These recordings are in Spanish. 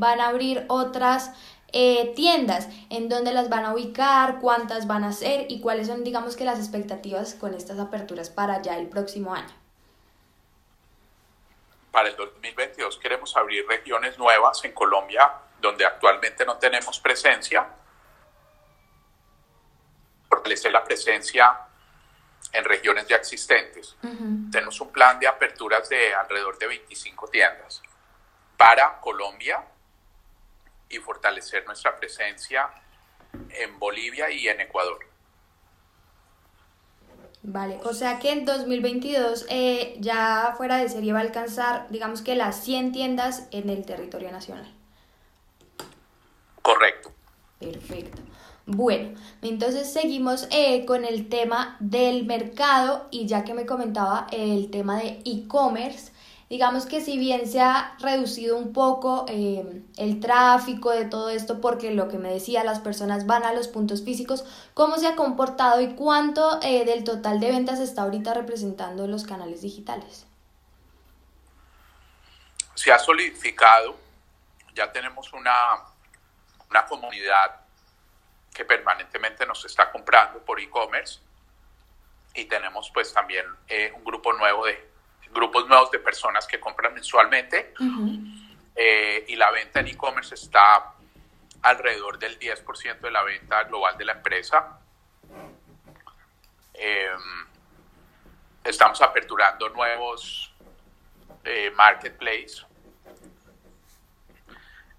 van a abrir otras eh, tiendas, en dónde las van a ubicar, cuántas van a ser y cuáles son, digamos que las expectativas con estas aperturas para ya el próximo año. Para el 2022 queremos abrir regiones nuevas en Colombia donde actualmente no tenemos presencia, fortalecer la presencia en regiones ya existentes. Tenemos un plan de aperturas de alrededor de 25 tiendas para Colombia y fortalecer nuestra presencia en Bolivia y en Ecuador. Vale, o sea que en 2022 eh, ya fuera de serie va a alcanzar, digamos que las 100 tiendas en el territorio nacional. Correcto. Perfecto. Bueno, entonces seguimos eh, con el tema del mercado y ya que me comentaba el tema de e-commerce, digamos que si bien se ha reducido un poco eh, el tráfico de todo esto, porque lo que me decía, las personas van a los puntos físicos, ¿cómo se ha comportado y cuánto eh, del total de ventas está ahorita representando los canales digitales? Se ha solidificado, ya tenemos una, una comunidad que permanentemente nos está comprando por e-commerce y tenemos pues también eh, un grupo nuevo de grupos nuevos de personas que compran mensualmente eh, y la venta en e-commerce está alrededor del 10% de la venta global de la empresa. Em, estamos aperturando nuevos eh, marketplace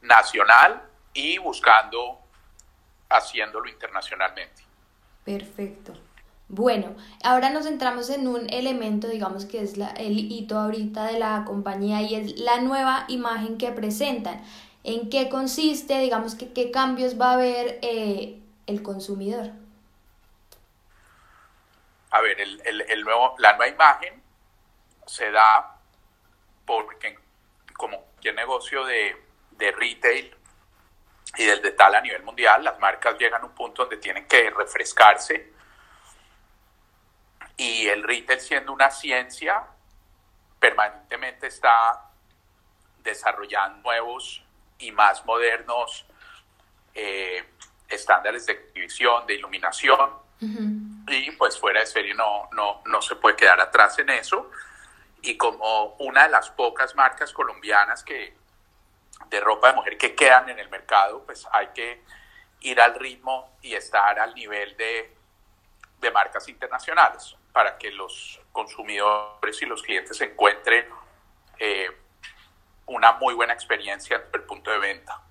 nacional y buscando haciéndolo internacionalmente. Perfecto. Bueno, ahora nos centramos en un elemento, digamos que es la, el hito ahorita de la compañía y es la nueva imagen que presentan. ¿En qué consiste, digamos que qué cambios va a ver eh, el consumidor? A ver, el, el, nuevo, la nueva imagen se da porque como cualquier negocio de, de retail y del de tal a nivel mundial, las marcas llegan a un punto donde tienen que refrescarse y el retail siendo una ciencia, permanentemente está desarrollando nuevos y más modernos eh, estándares de exhibición, de iluminación, y pues fuera de serie no, no, no se puede quedar atrás en eso. Y como una de las pocas marcas colombianas que de ropa de mujer que quedan en el mercado, pues hay que ir al ritmo y estar al nivel de, de marcas internacionales para que los consumidores y los clientes encuentren eh, una muy buena experiencia desde el punto de venta.